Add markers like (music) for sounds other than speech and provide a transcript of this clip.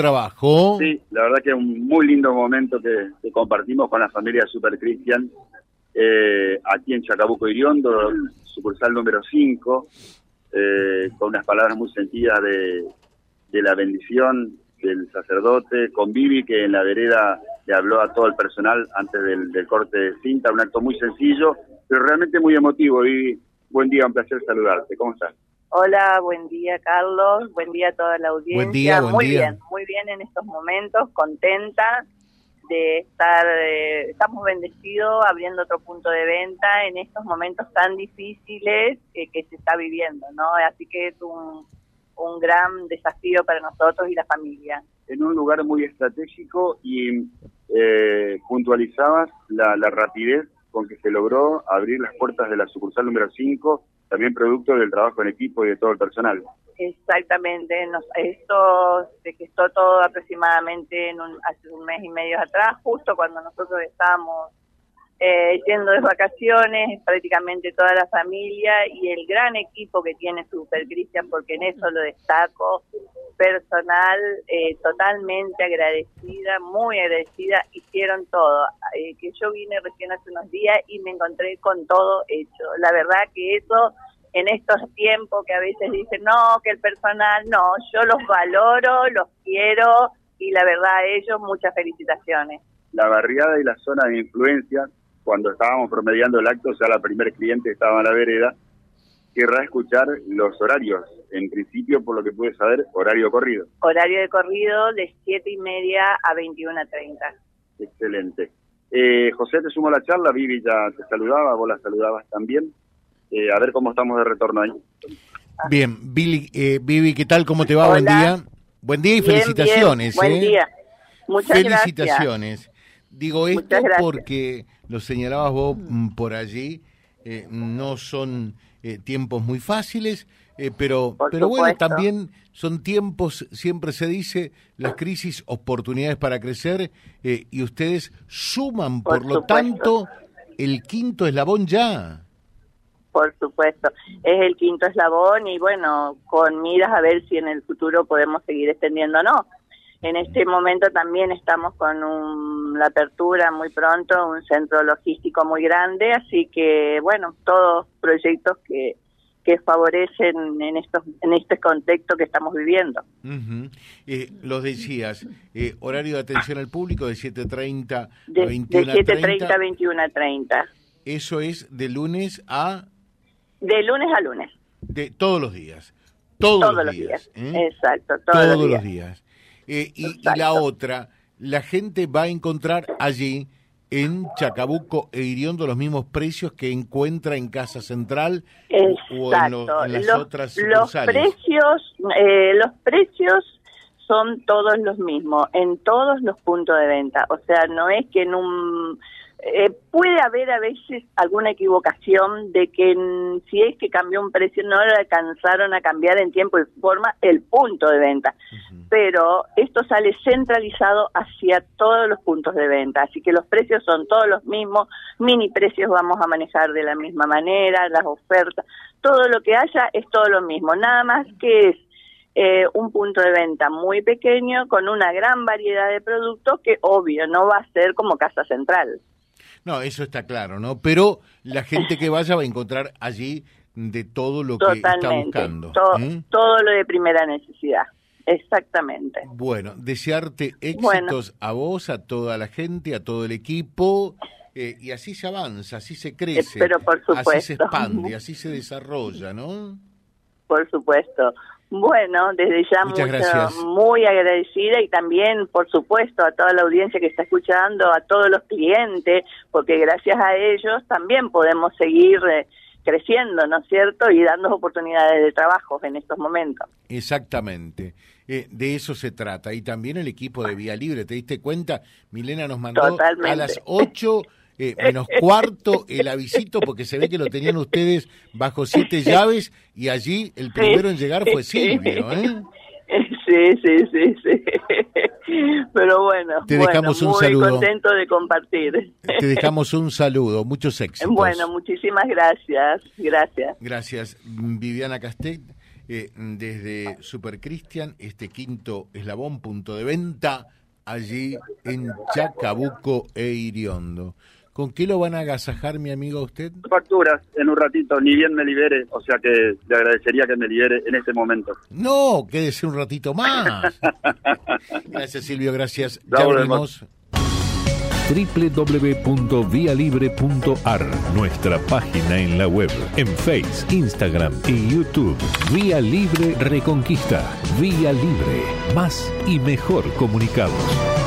trabajo. Sí, la verdad que es un muy lindo momento que, compartimos con la familia Super Cristian, eh, aquí en Chacabuco Iriondo, sucursal número 5, eh, con unas palabras muy sentidas de, de la bendición del sacerdote, con Vivi, que en la vereda le habló a todo el personal antes del, corte de cinta, un acto muy sencillo, pero realmente muy emotivo. Y buen día, un placer saludarte. ¿Cómo estás? Hola, buen día Carlos, buen día a toda la audiencia. Buen día, muy día. bien, muy bien en estos momentos, contenta de estar, eh, estamos bendecidos abriendo otro punto de venta en estos momentos tan difíciles eh, que se está viviendo, ¿no? Así que es un, un gran desafío para nosotros y la familia. En un lugar muy estratégico y eh, puntualizabas la, rapidez con que se logró abrir las puertas de la sucursal número 5, también producto del trabajo en equipo y de todo el personal. Exactamente, nos, esto se gestó todo aproximadamente en un, hace un mes y medio atrás, justo cuando nosotros estábamos eh, yendo de vacaciones, prácticamente toda la familia y el gran equipo que tiene Super Cristian, porque en eso lo destaco, personal eh, totalmente agradecida, muy agradecida, hicieron todo. Eh, que yo vine recién hace unos días y me encontré con todo hecho. La verdad que eso en estos tiempos que a veces dicen, no, que el personal, no, yo los valoro, los quiero y la verdad a ellos muchas felicitaciones. La barriada y la zona de influencia cuando estábamos promediando el acto, sea, la primer cliente estaba en la vereda, querrá escuchar los horarios. En principio, por lo que pude saber, horario corrido. Horario de corrido de 7 y media a 21 a 30. Excelente. Eh, José, te sumo la charla. Vivi ya te saludaba, vos la saludabas también. Eh, a ver cómo estamos de retorno ahí. Bien, Billy, eh, Vivi, ¿qué tal? ¿Cómo te va? Buen día. Buen día y felicitaciones. Buen ¿eh? día. Muchas felicitaciones. Digo esto porque lo señalabas vos mm, por allí, eh, no son eh, tiempos muy fáciles, eh, pero, pero bueno, también son tiempos, siempre se dice, las crisis, oportunidades para crecer, y ustedes suman, por, lo tanto, el quinto eslabón ya. Por supuesto, es el quinto eslabón y bueno, con miras a ver si en el futuro podemos seguir extendiendo o no. En este momento también estamos con la apertura muy pronto, un centro logístico muy grande, así que bueno, todos proyectos que, que favorecen en estos en este contexto que estamos viviendo. eh, los decías, eh, horario de atención al público de 7.30 a 21.30. De 7.30 a 21.30. Eso es de lunes a... De lunes a lunes. De todos los días. Todos, los días. ¿eh? Exacto, todos, los días. Eh, y, la otra, la gente va a encontrar allí en Chacabuco e Iriondo los mismos precios que encuentra en Casa Central o en, las otras Los precios, eh, los precios son todos los mismos en todos los puntos de venta. O sea, no es que en un eh, puede haber a veces alguna equivocación de que si es que cambió un precio no le alcanzaron a cambiar en tiempo y forma el punto de venta, pero esto sale centralizado hacia todos los puntos de venta, así que los precios son todos los mismos, mini precios vamos a manejar de la misma manera, las ofertas, todo lo que haya es todo lo mismo, nada más que es eh, un punto de venta muy pequeño con una gran variedad de productos que obvio no va a ser como casa central. No, eso está claro, ¿no? Pero la gente que vaya va a encontrar allí de todo lo que está buscando. ¿eh? Todo lo de primera necesidad. Exactamente. Bueno, desearte éxitos a vos, a toda la gente, a todo el equipo, eh, y así se avanza, así se crece, Pero por supuesto. así se expande, (laughs) así se desarrolla, ¿no? Por supuesto. Bueno, desde ya muy agradecida y también, por supuesto, a toda la audiencia que está escuchando, a todos los clientes, porque gracias a ellos también podemos seguir eh, creciendo, ¿no es cierto? Y dando oportunidades de trabajo en estos momentos. Exactamente. Eh, de eso se trata. Y también el equipo de Vía Libre, ¿te diste cuenta? Milena nos mandó a las 8 eh, menos cuarto el avisito porque se ve que lo tenían ustedes bajo siete llaves y allí el primero en llegar fue Silvio, ¿eh? Sí, sí, sí, sí. Pero bueno, te dejamos un muy contento de compartir. Te dejamos un saludo, muchos éxitos. Bueno, muchísimas gracias, gracias. Gracias, Viviana Castell eh, desde Super Cristian, este quinto eslabón, punto de venta, allí en Chacabuco e Iriondo. ¿Con qué lo van a agasajar, mi amigo, a usted? Facturas, en un ratito, ni bien me libere, o sea que le agradecería que me libere en este momento. No, quédese un ratito más. (laughs) gracias, Silvio, gracias. Ya volvemos www.vialibre.ar, nuestra página en la web, en Face, Instagram y YouTube. Vía Libre Reconquista. Vía Libre. Más y mejor comunicados.